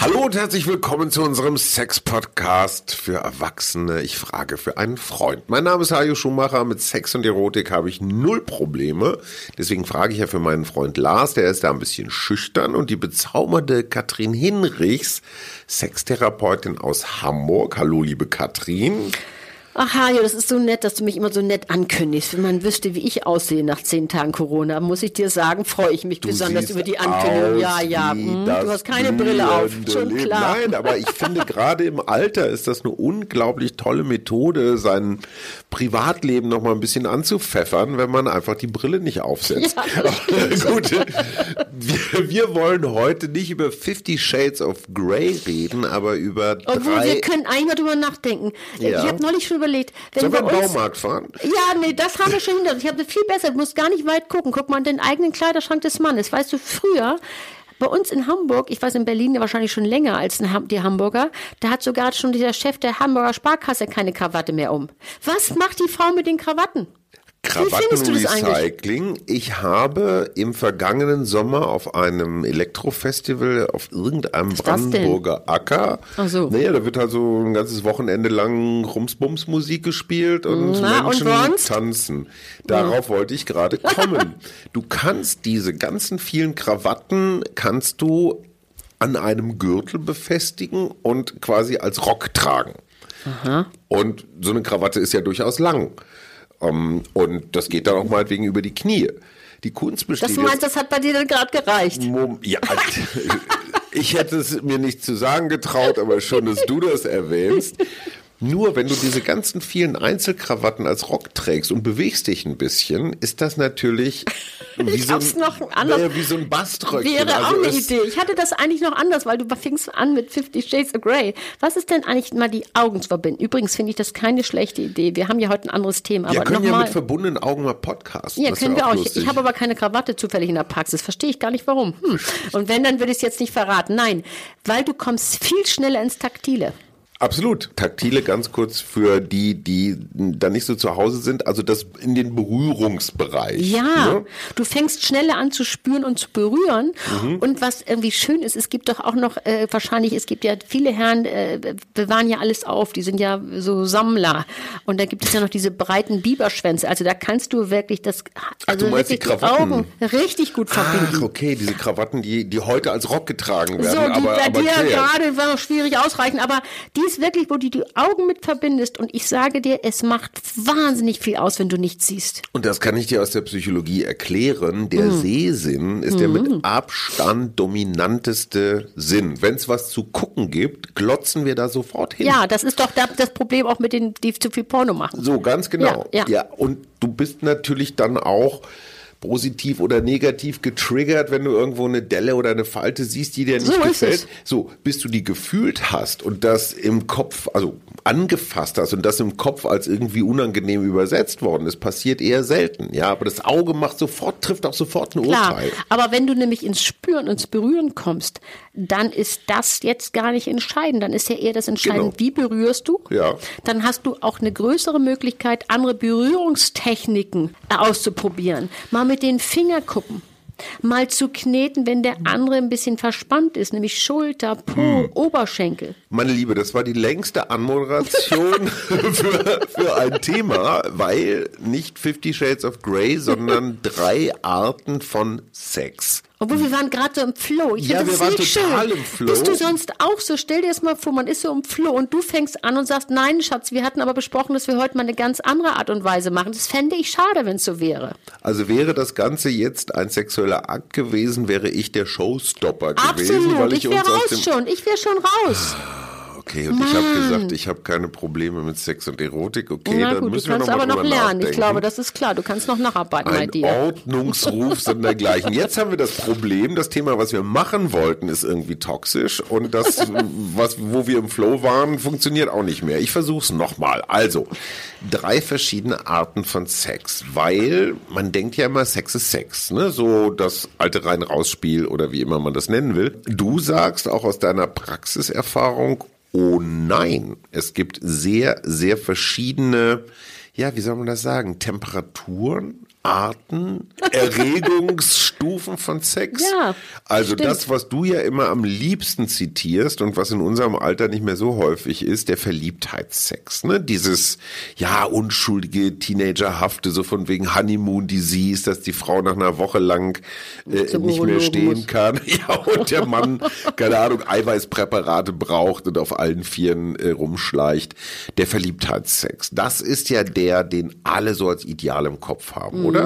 Hallo und herzlich willkommen zu unserem Sex-Podcast für Erwachsene. Ich frage für einen Freund. Mein Name ist Hajo Schumacher. Mit Sex und Erotik habe ich null Probleme. Deswegen frage ich ja für meinen Freund Lars. Der ist da ein bisschen schüchtern. Und die bezaubernde Katrin Hinrichs, Sextherapeutin aus Hamburg. Hallo, liebe Katrin. Ach, Hajo, das ist so nett, dass du mich immer so nett ankündigst. Wenn man wüsste, wie ich aussehe nach zehn Tagen Corona, muss ich dir sagen, freue ich mich Du besonders über die Ankündigung. Ja, ja. hm, Du hast keine Brille auf. Schon Leben. klar. Nein, aber ich finde gerade im Alter ist das eine unglaublich tolle Methode, sein Privatleben noch mal ein bisschen anzupfeffern, wenn man einfach die Brille nicht aufsetzt. Ja, Gut, wir, wir wollen heute nicht über Fifty Shades of Grey reden, aber über Obwohl, drei. wir können eigentlich mal drüber nachdenken. Ja. Ich habe neulich schon überlegt, wenn Sollen wir uns, Baumarkt fahren? Ja, nee, das haben wir schon hinter uns. Ich habe viel besser, du musst gar nicht weit gucken. Guck mal in den eigenen Kleiderschrank des Mannes. Weißt du, früher, bei uns in Hamburg, ich weiß in Berlin ja wahrscheinlich schon länger als die Hamburger, da hat sogar schon dieser Chef der Hamburger Sparkasse keine Krawatte mehr um. Was macht die Frau mit den Krawatten? Krawattenrecycling. Ich habe im vergangenen Sommer auf einem Elektrofestival auf irgendeinem? Brandenburger Acker. Ach so. Naja, da wird halt so ein ganzes Wochenende lang Rumsbums-Musik gespielt und Na, und Menschen sonst? tanzen. Darauf wollte ich gerade kommen. du kannst diese ganzen vielen Krawatten kannst du an einem Gürtel befestigen und quasi als Rock tragen. Und so eine Krawatte ist ja durchaus lang. Ähm, und das geht dann auch meinetwegen über die Knie. Die Kunst besteht Das du meinst, das hat bei dir dann gerade gereicht. Mom ja, ich hätte es mir nicht zu sagen getraut, aber schön, dass du das erwähnst. Nur wenn du diese ganzen vielen Einzelkrawatten als Rock trägst und bewegst dich ein bisschen, ist das natürlich wie, Ich so, ein, noch anders- naja, wie so ein Baströckchen. Wäre Also auch eine Idee. Ich hatte das eigentlich noch anders, weil du fingst an mit Fifty Shades of Grey. Was ist denn eigentlich mal die Augen zu verbinden? Übrigens finde ich das keine schlechte Idee. Wir haben ja heute ein anderes Thema. Wir aber können ja nochmal. mit verbundenen Augen mal podcasten. Ja, Das können wir auch. lustig. Ich habe aber keine Krawatte zufällig in der Praxis. Verstehe ich gar nicht warum. Hm. Und wenn, dann würde ich es jetzt nicht verraten. Nein, weil du kommst viel schneller ins Taktile. Absolut. Taktile ganz kurz für die, die da nicht so zu Hause sind, also das in den Berührungsbereich. Ja, Ne? du fängst schneller an zu spüren und zu berühren. Mhm. Und was irgendwie schön ist, es gibt doch auch noch, äh, wahrscheinlich, es gibt ja viele Herren, äh, bewahren ja alles auf, die sind ja so Sammler. Und da gibt es ja noch diese breiten Biberschwänze. Also da kannst du wirklich das, also die wirklich die, Krawatten? Augen richtig gut Ach, verbinden. okay, diese Krawatten, die, die heute als Rock getragen werden. So, die aber, bei aber dir gerade war schwierig ausreichen, aber die ist wirklich, wo du die Augen mit verbindest und ich sage dir, es macht wahnsinnig viel aus, wenn du nichts siehst. Und das kann ich dir aus der Psychologie erklären. Der Mhm. Sehsinn ist der mit Abstand dominanteste Sinn. Wenn es was zu gucken gibt, glotzen wir da sofort hin. Ja, das ist doch da- das Problem auch mit denen, die zu viel Porno machen. So, ganz genau. Ja, ja. und du bist natürlich dann auch positiv oder negativ getriggert, wenn du irgendwo eine Delle oder eine Falte siehst, die dir nicht So gefällt. So, bis du die gefühlt hast und das im Kopf, also angefasst hast und das im Kopf als irgendwie unangenehm übersetzt worden ist, passiert eher selten. Ja, aber das Auge macht sofort, trifft auch sofort ein Klar, Urteil. aber wenn du nämlich ins Spüren, ins Berühren kommst, dann ist das jetzt gar nicht entscheidend. Dann ist ja eher das Entscheidende, Genau. wie berührst du? Ja. Dann hast du auch eine größere Möglichkeit, andere Berührungstechniken auszuprobieren. Mal mit den Fingerkuppen. Mal zu kneten, wenn der andere ein bisschen verspannt ist, nämlich Schulter, Po, Hm. Oberschenkel. Meine Liebe, das war die längste Anmoderation für, für ein Thema, weil nicht Fifty Shades of Grey, sondern drei Arten von Sex. Obwohl wir waren gerade so im Flow. Ich Ja, finde wir das waren nicht total schön. im Flow. Bist du sonst auch so? Stell dir das mal vor, man ist so im Flow und du fängst an und sagst, nein, Schatz, wir hatten aber besprochen, dass wir heute mal eine ganz andere Art und Weise machen. Das fände ich schade, wenn es so wäre. Also wäre das Ganze jetzt ein sexueller Akt gewesen, wäre ich der Showstopper gewesen, Absolut. Ich, ich, wäre raus schon. Ich wäre schon raus. Okay, und ich habe Mann. gesagt, ich habe keine Probleme mit Sex und Erotik. Okay, Na dann gut, du müssen wir noch mal aber noch lernen. Ich nachdenken. glaube, das ist klar. Du kannst noch nacharbeiten bei Ein dir. Ordnungsruf sind dergleichen. Jetzt haben wir das Problem, das Thema, was wir machen wollten, ist irgendwie toxisch und das, was, wo wir im Flow waren, funktioniert auch nicht mehr. Ich versuche es nochmal. Also, drei verschiedene Arten von Sex, weil man denkt ja immer, Sex ist Sex, ne? So das alte Rein-Raus-Spiel oder wie immer man das nennen will. Du sagst auch aus deiner Praxiserfahrung, Oh nein, es gibt sehr, sehr verschiedene, ja, wie soll man das sagen, Temperaturen, Arten, Erregungsstufen von Sex. Ja, also stimmt. das, was du ja immer am liebsten zitierst und was in unserem Alter nicht mehr so häufig ist, der Verliebtheitssex. Ne? Dieses, ja, unschuldige, teenagerhafte, so von wegen Honeymoon Disease, dass die Frau nach einer Woche lang äh, nicht mehr stehen kann. Ja, und der Mann, keine Ahnung, Eiweißpräparate braucht und auf allen Vieren äh, rumschleicht. Der Verliebtheitssex. Das ist ja der, den alle so als Ideal im Kopf haben, oder?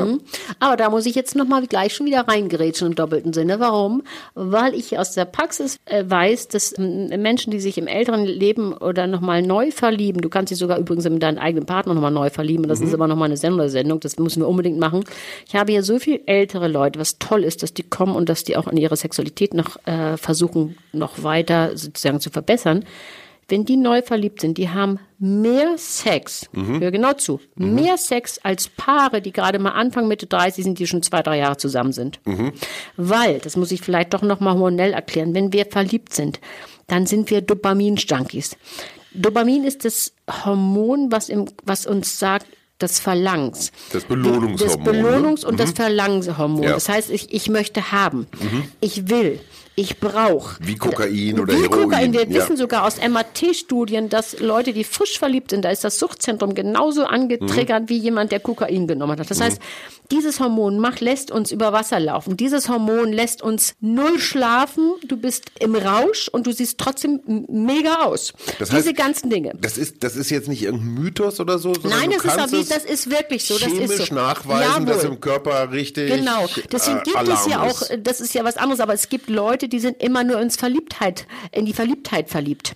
Aber da muss ich jetzt nochmal gleich schon wieder reingerätschen im doppelten Sinne. Warum? Weil ich aus der Praxis äh, weiß, dass Menschen, die sich im älteren Leben oder nochmal neu verlieben, du kannst dich sogar übrigens in deinen eigenen Partner nochmal neu verlieben, und das ist aber nochmal eine Sondersendung, das müssen wir unbedingt machen. Ich habe hier so viel ältere Leute, was toll ist, dass die kommen und dass die auch in ihrer Sexualität noch äh, versuchen, noch weiter sozusagen zu verbessern. Wenn die neu verliebt sind, die haben mehr Sex, hör genau zu, mehr Sex als Paare, die gerade mal Anfang Mitte 30 sind, die schon zwei, drei Jahre zusammen sind. Weil, das muss ich vielleicht doch nochmal hormonell erklären, wenn wir verliebt sind, dann sind wir Dopamin-Junkies. Dopamin ist das Hormon, was, im, was uns sagt, das Verlangens. Das Belohnungshormon, Das Belohnungs- ne? und das Verlangenshormon. Ja. Das heißt, ich, ich möchte haben. Ich will. Ich brauche. Wie Kokain oder Wie Heroin. Kokain. Wir Ja. wissen sogar aus MAT-Studien, dass Leute, die frisch verliebt sind, da ist das Suchtzentrum genauso angetriggert wie jemand, der Kokain genommen hat. Das heißt, dieses Hormon macht, lässt uns über Wasser laufen. Dieses Hormon lässt uns null schlafen. Du bist im Rausch und du siehst trotzdem mega aus. Das Diese heißt, ganzen Dinge. Das ist, das ist jetzt nicht irgendein Mythos oder so, Nein, das ist, aber, das ist wirklich so. Das chemisch ist so. nachweisen, dass Jawohl. im Körper richtig Genau, deswegen äh, gibt Alarm es ja auch, das ist ja was anderes, aber es gibt Leute, die sind immer nur ins Verliebtheit, in die Verliebtheit verliebt.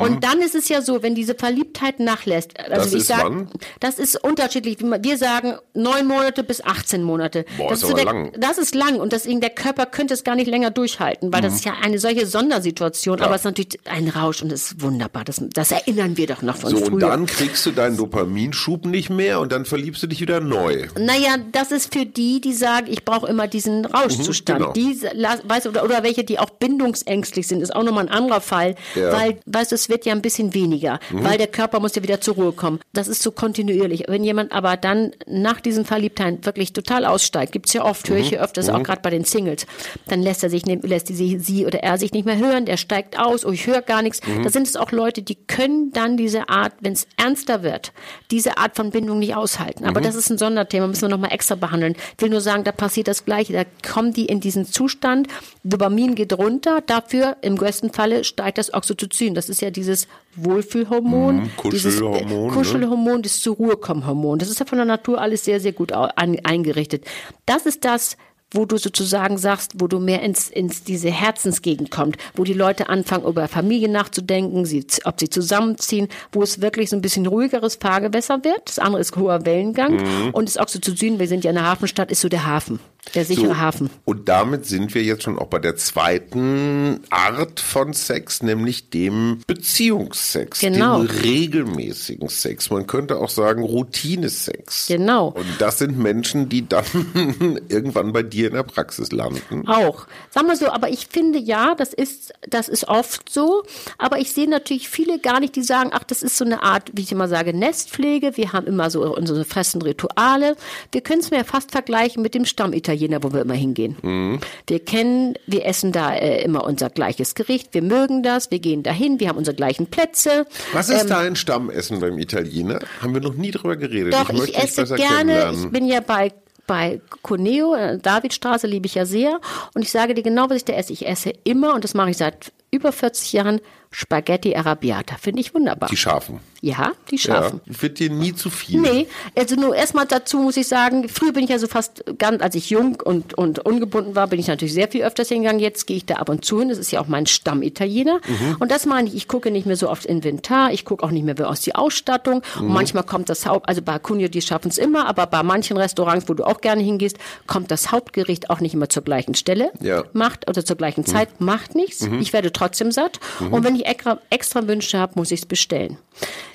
Und dann ist es ja so, wenn diese Verliebtheit nachlässt, also Mhm. Das ich ist sag, wann? das ist unterschiedlich. Wir sagen neun Monate bis 18 Monate. Boah, das ist aber der, lang. Das ist lang und deswegen der Körper könnte es gar nicht länger durchhalten, weil das ist ja eine solche Sondersituation, aber es ist natürlich ein Rausch und es ist wunderbar. Das, das erinnern wir doch noch von So, früher. und dann kriegst du deinen Dopaminschub nicht mehr und dann verliebst du dich wieder neu. Naja, das ist für die, die sagen, ich brauche immer diesen Rauschzustand. genau. Die, weißt, du, oder, oder welche, die auch bindungsängstlich sind, ist auch nochmal ein anderer Fall. Ja. Weil, weißt du, es wird ja ein bisschen weniger, weil der Körper muss ja wieder zur Ruhe kommen. Das ist so kontinuierlich. Wenn jemand aber dann nach diesem Verliebtheit wirklich total aussteigt, gibt's ja oft, höre ich hier öfters, auch gerade bei den Singles, dann lässt er sich, lässt die, sie oder er sich nicht mehr hören, der steigt aus, oh, ich höre gar nichts. Da sind es auch Leute, die können dann diese Art, wenn es ernster wird, diese Art von Bindung nicht aushalten. Aber das ist ein Sonderthema, müssen wir nochmal extra behandeln. Ich will nur sagen, da passiert das Gleiche. Da kommen die in diesen Zustand, Dopamin geht runter, dafür im größten Falle steigt das Oxytocin. Das ist ja dieses Wohlfühlhormon, Mhm, dieses Kuschelhormon, äh, ne? Kuschelhormon, das zur Ruhe kommen Hormon. Das ist ja von der Natur alles sehr, sehr gut an, eingerichtet. Das ist das, wo du sozusagen sagst, wo du mehr ins, ins diese Herzensgegend kommt, wo die Leute anfangen, über Familie nachzudenken, sie, ob sie zusammenziehen, wo es wirklich so ein bisschen ruhigeres Fahrgewässer wird. Das andere ist hoher Wellengang. Mhm. Und das Oxytocin, wir sind ja in der Hafenstadt, ist so der Hafen, der sichere So, Hafen. Und damit sind wir jetzt schon auch bei der zweiten Art von Sex, nämlich dem Beziehungssex, Genau. dem regelmäßigen Sex. Man könnte auch sagen Routinesex. Genau. Und das sind Menschen, die dann irgendwann bei dir in der Praxis landen. Auch. Sagen wir so, aber ich finde ja, das ist, das ist oft so. Aber ich sehe natürlich viele gar nicht, die sagen, ach, das ist so eine Art, wie ich immer sage, Nestpflege. Wir haben immer so unsere festen Rituale. Wir können es mir fast vergleichen mit dem Stammitaliener, wo wir immer hingehen. Wir kennen, wir essen da äh, immer unser gleiches Gericht. Wir mögen das. Wir gehen dahin. Wir haben unsere gleichen Plätze. Was ist dein Stammessen beim Italiener? Haben wir noch nie drüber geredet. Doch, ich ich, esse gerne. Ich bin ja bei bei Cuneo, äh, Davidstraße liebe ich ja sehr. Und ich sage dir genau, was ich da esse. Ich esse immer, und das mache ich seit über 40 Jahren, Spaghetti Arrabbiata. Finde ich wunderbar. Die Schafen. ja, die scharfen. Ja, wird dir nie zu viel. Nee, also nur erstmal dazu muss ich sagen, früher bin ich ja so fast ganz, als ich jung und, und ungebunden war, bin ich natürlich sehr viel öfters hingegangen. Jetzt gehe ich da ab und zu hin. Das ist ja auch mein Stammitaliener. Mhm. Und das meine ich, ich gucke nicht mehr so aufs Inventar, ich gucke auch nicht mehr aus die Ausstattung. Mhm. Und manchmal kommt das Haupt, also bei Cunio, die schaffen es immer, aber bei manchen Restaurants, wo du auch gerne hingehst, kommt das Hauptgericht auch nicht immer zur gleichen Stelle. Ja. Macht oder zur gleichen Zeit, macht nichts. Ich werde trotzdem satt. Und wenn ich extra, extra Wünsche habe, muss ich es bestellen.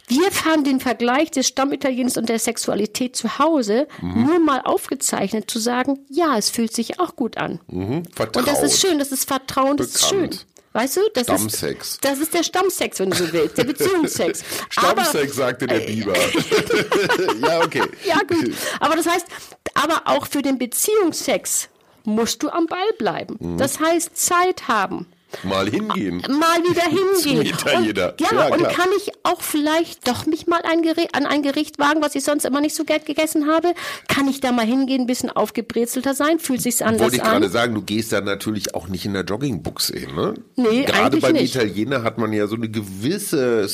Wir haben den Vergleich des Stammitalieners und der Sexualität zu Hause nur mal aufgezeichnet, zu sagen, ja, es fühlt sich auch gut an. Mhm. Und das ist schön, das ist Vertrauen, das ist schön. Bekannt. Weißt du, das Stammsex. ist das ist der Stammsex, wenn du so willst, der Beziehungsex. Stammsex, Aber- sagte der Biber. ja, okay. Ja, gut. Aber das heißt, aber auch für den Beziehungsex musst du am Ball bleiben. Mhm. Das heißt, Zeit haben. Mal hingehen. Mal wieder hingehen. Italiener. Und, ja, Ja, und klar. kann ich auch vielleicht doch mich mal ein Gericht, an ein Gericht wagen, was ich sonst immer nicht so gern gegessen habe? Kann ich da mal hingehen, ein bisschen aufgebrezelter sein? Fühlt sich's anders Wollte ich an? gerade sagen, du gehst da natürlich auch nicht in der Joggingbuchse hin, ne? Nee, Gerade beim nicht. Italiener hat man ja so eine gewisse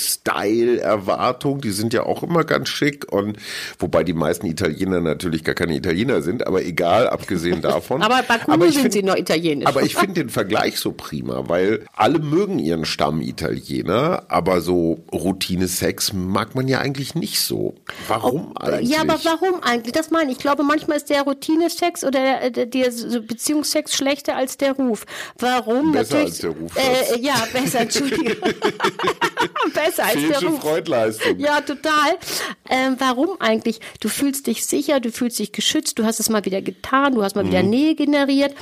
Style-Erwartung. Die sind ja auch immer ganz schick und wobei die meisten Italiener natürlich gar keine Italiener sind, aber egal, abgesehen davon. Aber bei ich sind find- sie noch italienisch. Aber ich finde den Vergleich so prima, weil alle mögen ihren Stamm Italiener, aber so Routine-Sex mag man ja eigentlich nicht so. Warum eigentlich? Ja, aber warum eigentlich? Das meine ich. Ich glaube, manchmal ist der Routinesex oder der, der, der Beziehungsex schlechter als der Ruf. Warum? Besser Natürlich, als der Ruf, Äh, ja, besser, Entschuldigung. besser als der Fehlsche Ruf. Freudleistung. Ja, total. Ähm, warum eigentlich? Du fühlst dich sicher, du fühlst dich geschützt, du hast es mal wieder getan, du hast mal Mhm. wieder Nähe generiert.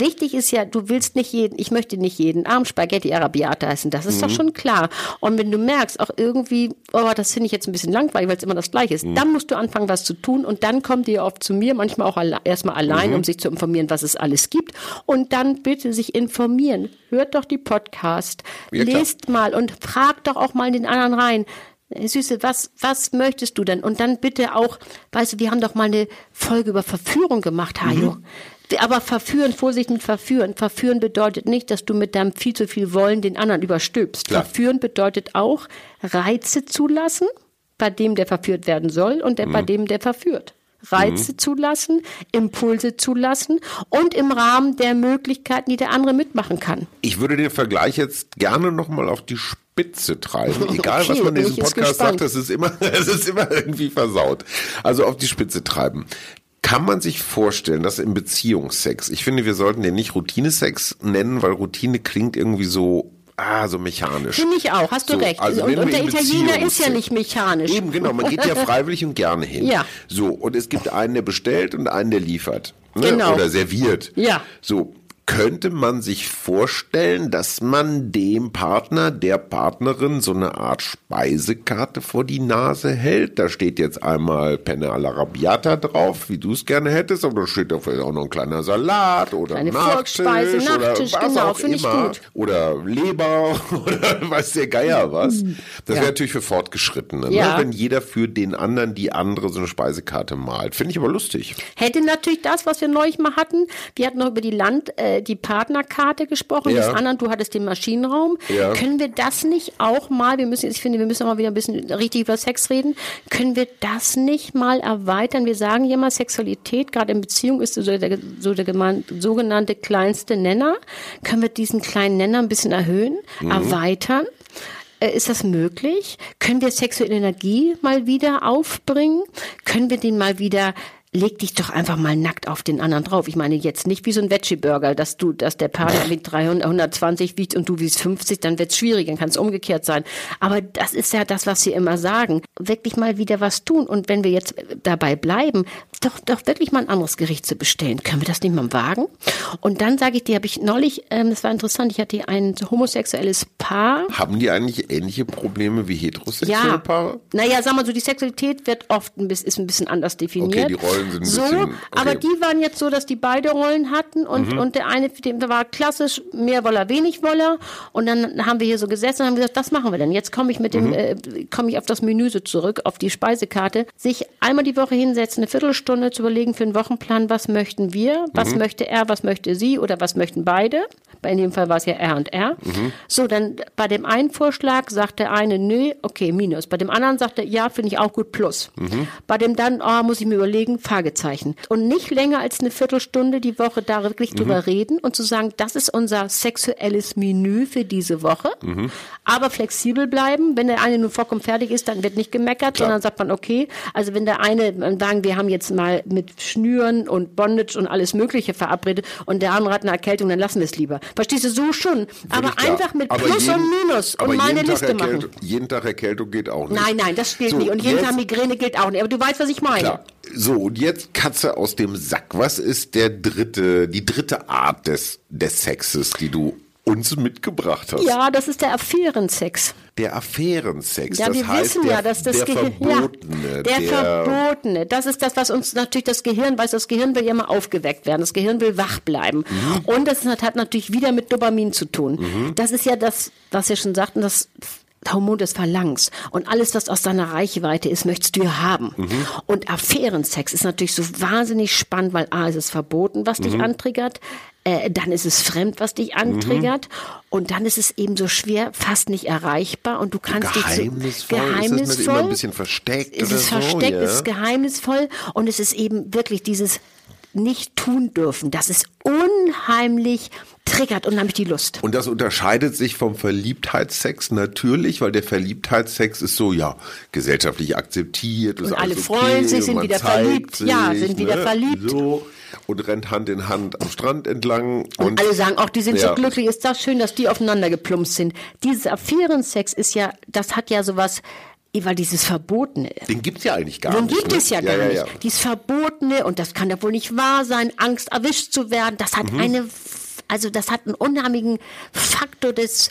Wichtig ist ja, du willst nicht jeden, ich möchte nicht jeden Abend Spaghetti Arabiata essen, das ist doch Mhm. schon klar. Und wenn du merkst, auch irgendwie, oh, das finde ich jetzt ein bisschen langweilig, weil es immer das Gleiche ist, Mhm. dann musst du anfangen, was zu tun und dann kommt ihr oft zu mir, manchmal auch alle, erstmal allein, Mhm. um sich zu informieren, was es alles gibt. Und dann bitte sich informieren. Hört doch die Podcast, Ja, lest mal und fragt doch auch mal den anderen rein. Süße, was, was möchtest du denn? Und dann bitte auch, weißt du, wir haben doch mal eine Folge über Verführung gemacht, Hajo. Aber verführen, Vorsicht mit verführen. Verführen bedeutet nicht, dass du mit deinem viel zu viel Wollen den anderen überstülpst. Klar. Verführen bedeutet auch, Reize zulassen, bei dem, der verführt werden soll und der, bei dem, der verführt. Reize zulassen, Impulse zulassen und im Rahmen der Möglichkeiten, die der andere mitmachen kann. Ich würde den Vergleich jetzt gerne nochmal auf die Spitze treiben. Egal, Okay, was man in diesem Podcast sagt, das ist immer, es ist immer irgendwie versaut. Also auf die Spitze treiben. Kann man sich vorstellen, dass im Beziehungsex, ich finde, wir sollten den nicht Routinesex nennen, weil Routine klingt irgendwie so, ah, so mechanisch. Finde ich auch, hast du So, recht. also und, und der Italiener ist ja nicht mechanisch. Eben, genau, man geht ja freiwillig und gerne hin. Ja. So, und es gibt einen, der bestellt und einen, der liefert. Ne? Genau. Oder serviert. Ja. So, könnte man sich vorstellen, dass man dem Partner, der Partnerin so eine Art Speisekarte vor die Nase hält? Da steht jetzt einmal Penne alla Rabbiata drauf, wie du es gerne hättest, aber da steht da vielleicht auch noch ein kleiner Salat oder Kleine Nachtisch, Vorspeise, oder Nachtisch, was genau, auch immer. gut. Oder Leber oder weiß der Geier was. Das wäre natürlich für Fortgeschrittene, Mhm. Ja. ne? wenn jeder für den anderen die andere so eine Speisekarte malt. Finde ich aber lustig. Hätte natürlich das, was wir neulich mal hatten. Wir hatten noch über die Land, äh, die Partnerkarte gesprochen. Ja. Das anderen, du hattest den Maschinenraum. Ja. Können wir das nicht auch mal, wir müssen, ich finde, wir müssen auch mal wieder ein bisschen richtig über Sex reden. Können wir das nicht mal erweitern? Wir sagen ja mal, Sexualität, gerade in Beziehung, ist so der, so der sogenannte kleinste Nenner. Können wir diesen kleinen Nenner ein bisschen erhöhen, Mhm. erweitern? Äh, Ist das möglich? Können wir sexuelle Energie mal wieder aufbringen? Können wir den mal wieder leg dich doch einfach mal nackt auf den anderen drauf. Ich meine jetzt nicht wie so ein Veggie-Burger, dass du, dass der Partner mit 300, 120 wiegt und du wiegst 50, dann wird's schwierig, dann kann es umgekehrt sein. Aber das ist ja das, was sie immer sagen. Wirklich mal wieder was tun. Und wenn wir jetzt dabei bleiben, doch, doch wirklich mal ein anderes Gericht zu bestellen. Können wir das nicht mal wagen? Und dann sage ich dir, habe ich neulich, ähm, das war interessant, ich hatte hier ein homosexuelles Paar, Haben die eigentlich ähnliche Probleme wie heterosexuelle ja. Paare? Naja, sag mal so, die Sexualität wird oft ein bisschen, ist ein bisschen anders definiert. Okay, die Rollen sind ein so, bisschen- okay. Mhm. aber die waren jetzt so, dass die beide Rollen hatten und, und der eine, der war klassisch mehr Woller, wenig Woller. Und dann haben wir hier so gesessen und haben gesagt, was machen wir denn? Jetzt komme ich mit Mhm. dem, äh, komme ich auf das Menü so zurück, auf die Speisekarte. Sich einmal die Woche hinsetzen, eine Viertelstunde zu überlegen für einen Wochenplan, was möchten wir, was Mhm. möchte er, was möchte sie oder was möchten beide. Bei in dem Fall war es ja er und er. Mhm. So, dann bei dem einen Vorschlag sagt der eine, nö, okay, minus. Bei dem anderen sagt er, ja, finde ich auch gut, plus. Mhm. Bei dem dann, oh, muss ich mir überlegen, Fragezeichen. Und nicht länger als eine Viertelstunde die Woche da wirklich Mhm. drüber reden und zu sagen, das ist unser sexuelles Menü für diese Woche. Mhm. Aber flexibel bleiben. Wenn der eine nur vollkommen fertig ist, dann wird nicht gemeckert, sondern sagt man, okay, also wenn der eine, man sagen, wir haben jetzt mal mit Schnüren und Bondage und alles Mögliche verabredet und der andere hat eine Erkältung, dann lassen wir es lieber. Verstehst du, so schon. Aber klar. einfach mit Aber Plus jeden- und Minus und mal eine jeden Tag Liste machen. Erkältung, Jeden Tag Erkältung geht auch nicht. Nein, nein, das gilt So, nicht. Und jeden Tag Migräne gilt auch nicht. Aber du weißt, was ich meine. Klar. So, und jetzt Katze aus dem Sack. Was ist der dritte, die dritte Art des, des Sexes, die du uns mitgebracht hast. Ja, das ist der Affärensex. Der Affärensex. Ja, das wir heißt, wissen der, ja, dass das der Gehirn. Verbotene. Ja, der, Verbotene. Das ist das, was uns natürlich das Gehirn weiß. Das Gehirn will ja immer aufgeweckt werden. Das Gehirn will wach bleiben. Mhm. Und das hat, hat natürlich wieder mit Dopamin zu tun. Das ist ja das, was wir schon sagten, das Hormon des Verlangens. Und alles, was aus deiner Reichweite ist, möchtest du haben. Mhm. Und Affärensex ist natürlich so wahnsinnig spannend, weil A, ist es verboten, was Mhm. dich antriggert. Äh, dann ist es fremd, was dich antriggert. Und dann ist es eben so schwer, fast nicht erreichbar. Und du kannst dich so, Geheimnisvoll. Ist geheimnisvoll. nicht immer ein bisschen versteckt Es oder ist so? versteckt, ja? es ist geheimnisvoll und es ist eben wirklich dieses nicht tun dürfen. Das ist unheimlich triggert unheimlich die Lust. Und das unterscheidet sich vom Verliebtheitssex natürlich, weil der Verliebtheitssex ist so, ja, gesellschaftlich akzeptiert. ist Und alle alles freuen sich, und sind wieder verliebt. Ja, sind wieder verliebt. So, und rennt Hand in Hand am Strand entlang. Und, alle sagen auch, die sind ja. so glücklich, ist das schön, dass die aufeinander geplumpst sind. Dieses Affärensex ist ja, das hat ja sowas, weil dieses Verbotene. Den gibt's ja eigentlich gar Den nicht. gibt ne? es ja gar nicht. Dieses Verbotene, und das kann ja wohl nicht wahr sein, Angst erwischt zu werden, das Mhm. hat eine, also das hat einen unheimlichen Faktor des,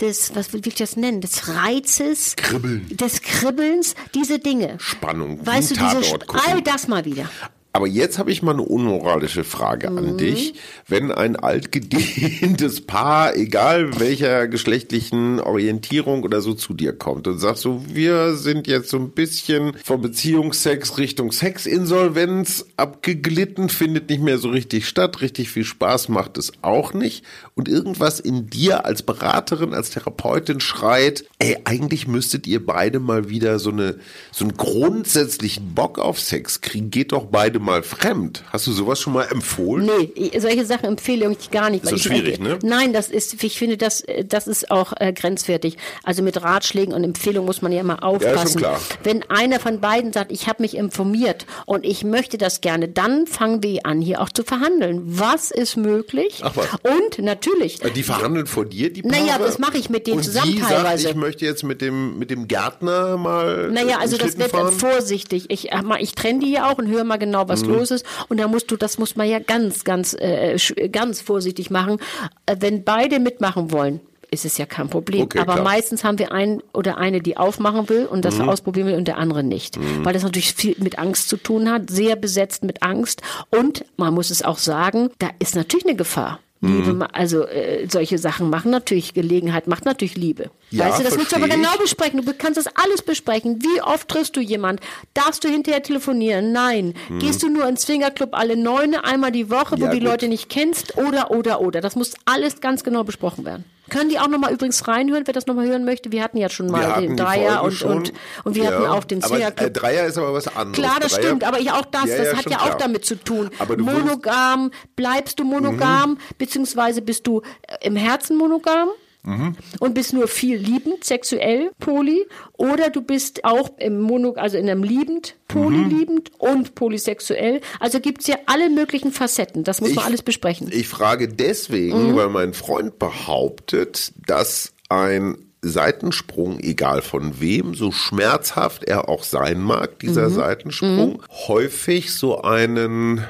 des, was will ich das nennen, des Reizes, Kribbeln. des Kribbelns, diese Dinge. Spannung, Weißt du, diese, all das mal wieder. Aber jetzt habe ich mal eine unmoralische Frage Mhm. an dich. Wenn ein altgedehntes Paar, egal welcher geschlechtlichen Orientierung oder so, zu dir kommt und sagt so, wir sind jetzt so ein bisschen vom Beziehungsex Richtung Sexinsolvenz abgeglitten, findet nicht mehr so richtig statt, richtig viel Spaß macht es auch nicht. Und irgendwas in dir als Beraterin, als Therapeutin schreit, ey, eigentlich müsstet ihr beide mal wieder so eine, so einen grundsätzlichen Bock auf Sex kriegen. Geht doch beide mal fremd. Hast du sowas schon mal empfohlen? Nee, ich- solche Sachen empfehle ich gar nicht. Ist das ich schwierig, denke, ne? Nein, das ist, ich finde, das, das ist auch äh, grenzwertig. Also mit Ratschlägen und Empfehlungen muss man ja immer aufpassen. klar. Wenn einer von beiden sagt, ich habe mich informiert und ich möchte das gerne, dann fangen wir an, hier auch zu verhandeln. Was ist möglich? Ach was. Und natürlich, Die verhandeln vor dir, die Paare? Naja, das mache ich mit denen und zusammen sie teilweise. Sagt, ich möchte jetzt mit dem, mit dem Gärtner mal Naja, also das wird dann vorsichtig. Ich, äh, ich trenne die ja auch und höre mal genau, Mhm. Was los ist. Und da musst du, das muss man ja ganz, ganz, äh, ganz vorsichtig machen. Äh, wenn beide mitmachen wollen, ist es ja kein Problem. Okay, Aber klar. Mhm. meistens haben wir einen oder eine, die aufmachen will und das ausprobieren will und der andere nicht. Weil das natürlich viel mit Angst zu tun hat, sehr besetzt mit Angst. Und man muss es auch sagen, da ist natürlich eine Gefahr. Mhm. Liebe, ma- also äh, solche Sachen machen natürlich Gelegenheit, macht natürlich Liebe. Ja, weißt du, das musst du aber genau besprechen. Du kannst das alles besprechen. Wie oft triffst du jemand? Darfst du hinterher telefonieren? Nein. Gehst du nur ins Swingerclub alle neun, einmal die Woche, wo Ja, du die gut. Leute nicht kennst? Oder, oder, oder. Das muss alles ganz genau besprochen werden. Können die auch nochmal übrigens reinhören, wer das nochmal hören möchte? Wir hatten ja schon mal den Dreier und, schon. und, und wir Ja. hatten auch den aber, Swingerclub. Äh, Dreier ist aber was anderes. Klar, das Dreier- stimmt, aber ich auch das, Ja, das ja, hat ja auch klar. damit zu tun. Monogam, bleibst du monogam, Mhm. beziehungsweise bist du äh, im Herzen monogam? Mhm. Und bist nur viel liebend, sexuell, poly, oder du bist auch im Mono, also in einem liebend, polyliebend Mhm. und polysexuell. Also gibt's ja alle möglichen Facetten. Das muss man Ich- alles besprechen. Ich frage deswegen, Mhm. weil mein Freund behauptet, dass ein Seitensprung, egal von wem, so schmerzhaft er auch sein mag, dieser Mhm. Seitensprung, häufig so einen,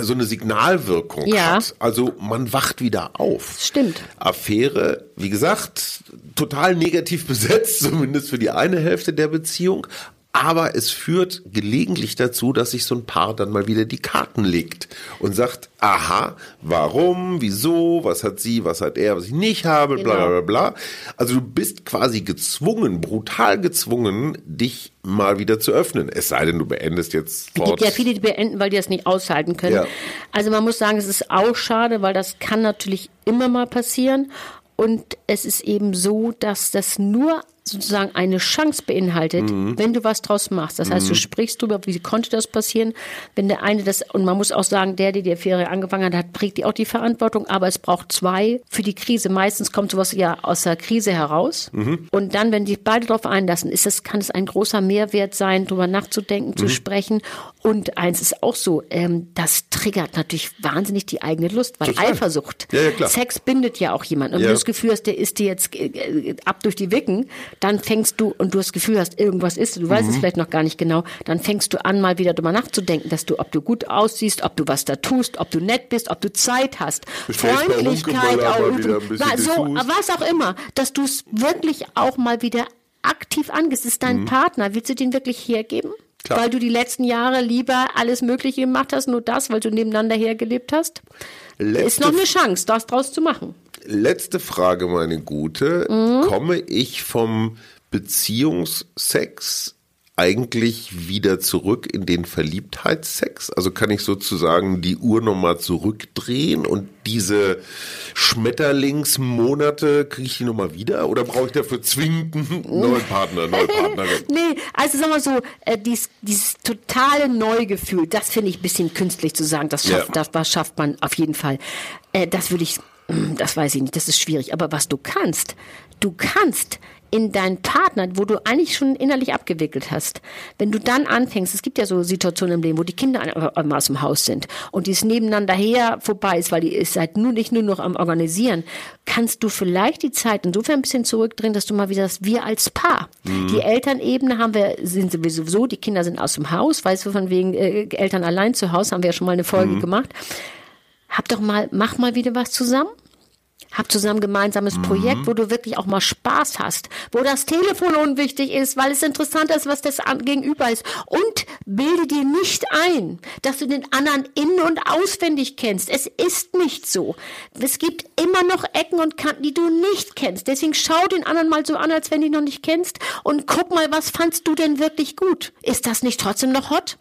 so eine Signalwirkung Ja. hat. Also man wacht wieder auf. Stimmt. Affäre, wie gesagt, total negativ besetzt, zumindest für die eine Hälfte der Beziehung. Aber es führt gelegentlich dazu, dass sich so ein Paar dann mal wieder die Karten legt und sagt, aha, warum, wieso, was hat sie, was hat er, was ich nicht habe, bla bla bla bla. Also du bist quasi gezwungen, brutal gezwungen, dich mal wieder zu öffnen. Es sei denn, du beendest jetzt Es gibt ja viele, die beenden, weil die das nicht aushalten können. Ja. Also man muss sagen, es ist auch schade, weil das kann natürlich immer mal passieren. Und es ist eben so, dass das nur sozusagen eine Chance beinhaltet, Mhm. wenn du was draus machst. Das heißt, du sprichst drüber, wie konnte das passieren, wenn der eine das, und man muss auch sagen, der, der die Affäre angefangen hat, hat, trägt die auch die Verantwortung, aber es braucht zwei für die Krise. Meistens kommt sowas ja aus der Krise heraus. Mhm. Und dann, wenn die beide darauf einlassen, ist es, kann es ein großer Mehrwert sein, drüber nachzudenken, Mhm. zu sprechen. Und eins ist auch so, ähm, das triggert natürlich wahnsinnig die eigene Lust, weil Total. Eifersucht. Ja, ja. Sex bindet ja auch jemanden. Und Ja. wenn du das Gefühl hast, der ist dir jetzt äh, äh, ab durch die Wicken, dann fängst du, und du das Gefühl hast, irgendwas ist, du weißt es vielleicht noch gar nicht genau, dann fängst du an, mal wieder drüber nachzudenken, dass du, ob du gut aussiehst, ob du was da tust, ob du nett bist, ob du Zeit hast, Bestellst Freundlichkeit, auch, Na, so, was auch immer, dass du es wirklich auch mal wieder aktiv angehst. Ist dein Partner, willst du den wirklich hergeben? Klar. Weil du die letzten Jahre lieber alles Mögliche gemacht hast, nur das, weil du nebeneinander hergelebt hast? Letzte ist noch eine Chance, das draus zu machen. Letzte Frage, meine Gute. Mhm. Komme ich vom Beziehungssex eigentlich wieder zurück in den Verliebtheitssex? Also kann ich sozusagen die Uhr nochmal zurückdrehen und diese Schmetterlingsmonate kriege ich die nochmal wieder? Oder brauche ich dafür zwingend einen neuen Partner, neue Partnerin? Nee, also sag mal so, äh, dies, dieses totale Neugefühl, das finde ich ein bisschen künstlich zu sagen, das schafft, Ja. das, schafft man auf jeden Fall. Äh, das würde ich, mm, das weiß ich nicht, das ist schwierig. Aber was du kannst, du kannst in deinen Partner, wo du eigentlich schon innerlich abgewickelt hast, wenn du dann anfängst, es gibt ja so Situationen im Leben, wo die Kinder einmal aus dem Haus sind und dies nebeneinander her vorbei ist, weil ihr seid nur nicht nur noch am Organisieren, kannst du vielleicht die Zeit insofern ein bisschen zurückdrehen, dass du mal wieder sagst, wir als Paar. Die Elternebene haben wir, sind sowieso so, die Kinder sind aus dem Haus, weißt du, von wegen äh, Eltern allein zu Hause, haben wir ja schon mal eine Folge gemacht. Hab doch mal, mach mal wieder was zusammen. Hab zusammen ein gemeinsames Projekt, wo du wirklich auch mal Spaß hast, wo das Telefon unwichtig ist, weil es interessant ist, was das gegenüber ist. Und bilde dir nicht ein, dass du den anderen in- und auswendig kennst. Es ist nicht so. Es gibt immer noch Ecken und Kanten, die du nicht kennst. Deswegen schau den anderen mal so an, als wenn du ihn noch nicht kennst und guck mal, was fandst du denn wirklich gut? Ist das nicht trotzdem noch hot?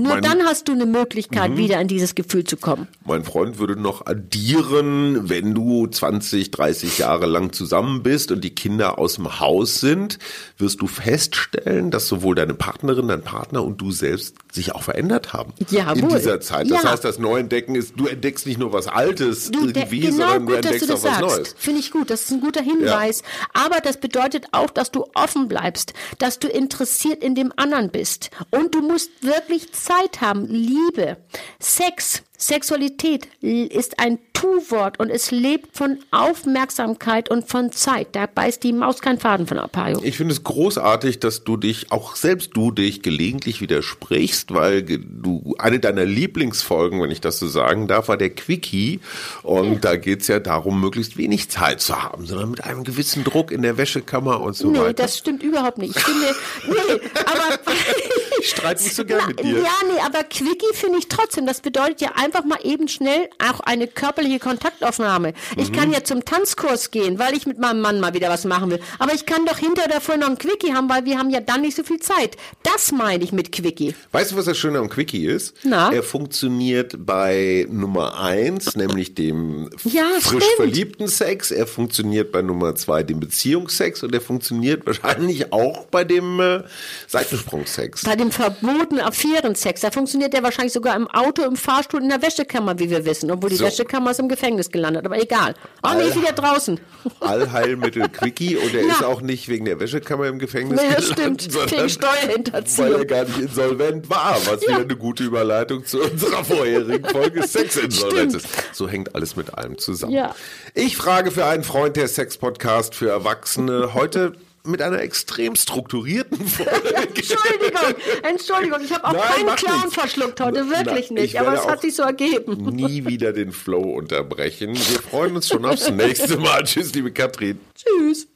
Nur mein- dann hast du eine Möglichkeit, wieder in dieses Gefühl zu kommen. Mein Freund würde noch addieren, wenn du 20, 30 Jahre lang zusammen bist und die Kinder aus dem Haus sind, wirst du feststellen, dass sowohl deine Partnerin, dein Partner und du selbst sich auch verändert haben. Ja, In wohl. dieser Zeit. Das Ja. heißt, das Neuentdecken ist, du entdeckst nicht nur was Altes Du, irgendwie, genau sondern du gut, dass entdeckst du auch das was Neues. sagst. Finde ich gut. Das ist ein guter Hinweis. Aber das bedeutet auch, dass du offen bleibst, dass du interessiert in dem anderen bist. Und du musst wirklich Zeit haben. Liebe, Sex, Sexualität ist ein Tu-Wort und es lebt von Aufmerksamkeit und von Zeit. Da beißt die Maus keinen Faden von Arpaio. Ich finde es großartig, dass du dich, auch selbst du dich gelegentlich widersprichst, weil ge- du, eine deiner Lieblingsfolgen, wenn ich das so sagen darf, war der Quickie. Und da geht's ja darum, möglichst wenig Zeit zu haben, sondern mit einem gewissen Druck in der Wäschekammer und so Nee, weiter. das stimmt überhaupt nicht. Ich finde, nee, aber. Ich streite nicht so gern mit dir. Ja, nee, aber Quickie finde ich trotzdem. Das bedeutet ja einfach mal eben schnell auch eine körperliche Kontaktaufnahme. Ich Mhm. kann ja zum Tanzkurs gehen, weil ich mit meinem Mann mal wieder was machen will. Aber ich kann doch hinter vorher noch ein Quickie haben, weil wir haben ja dann nicht so viel Zeit. Das meine ich mit Quickie. Weißt du, was das Schöne am Quickie ist? Na? Er funktioniert bei Nummer eins, nämlich dem Ja, frisch stimmt. verliebten Sex. Er funktioniert bei Nummer zwei, dem Beziehungssex. Und er funktioniert wahrscheinlich auch bei dem äh, Seitensprungsex. Bei dem verbotenen Affärensex, da funktioniert der wahrscheinlich sogar im Auto, im Fahrstuhl, in der Wäschekammer, wie wir wissen. Obwohl die So. Wäschekammer ist im Gefängnis gelandet. Aber egal. Nee, Alter. wieder draußen. Allheilmittel Quickie und er Ja. ist auch nicht wegen der Wäschekammer im Gefängnis das gelandet, stimmt. sondern Wegen Steuerhinterziehung. weil er gar nicht insolvent war, was wieder eine gute Überleitung zu unserer vorherigen Folge Sexinsolvenz ist. So hängt alles mit allem zusammen. Ja. Ich frage für einen Freund der Sex-Podcast für Erwachsene heute mit einer extrem strukturierten Folge. Entschuldigung, Entschuldigung, ich habe auch Nein, keinen Clown nichts. verschluckt heute, Na, wirklich ich nicht. Aber es hat sich so ergeben. Nie wieder den Flow unterbrechen. Wir freuen uns schon aufs nächste Mal. Tschüss, liebe Katrin. Tschüss.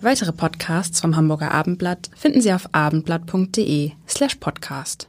Weitere Podcasts vom Hamburger Abendblatt finden Sie auf abendblatt.de slash podcast.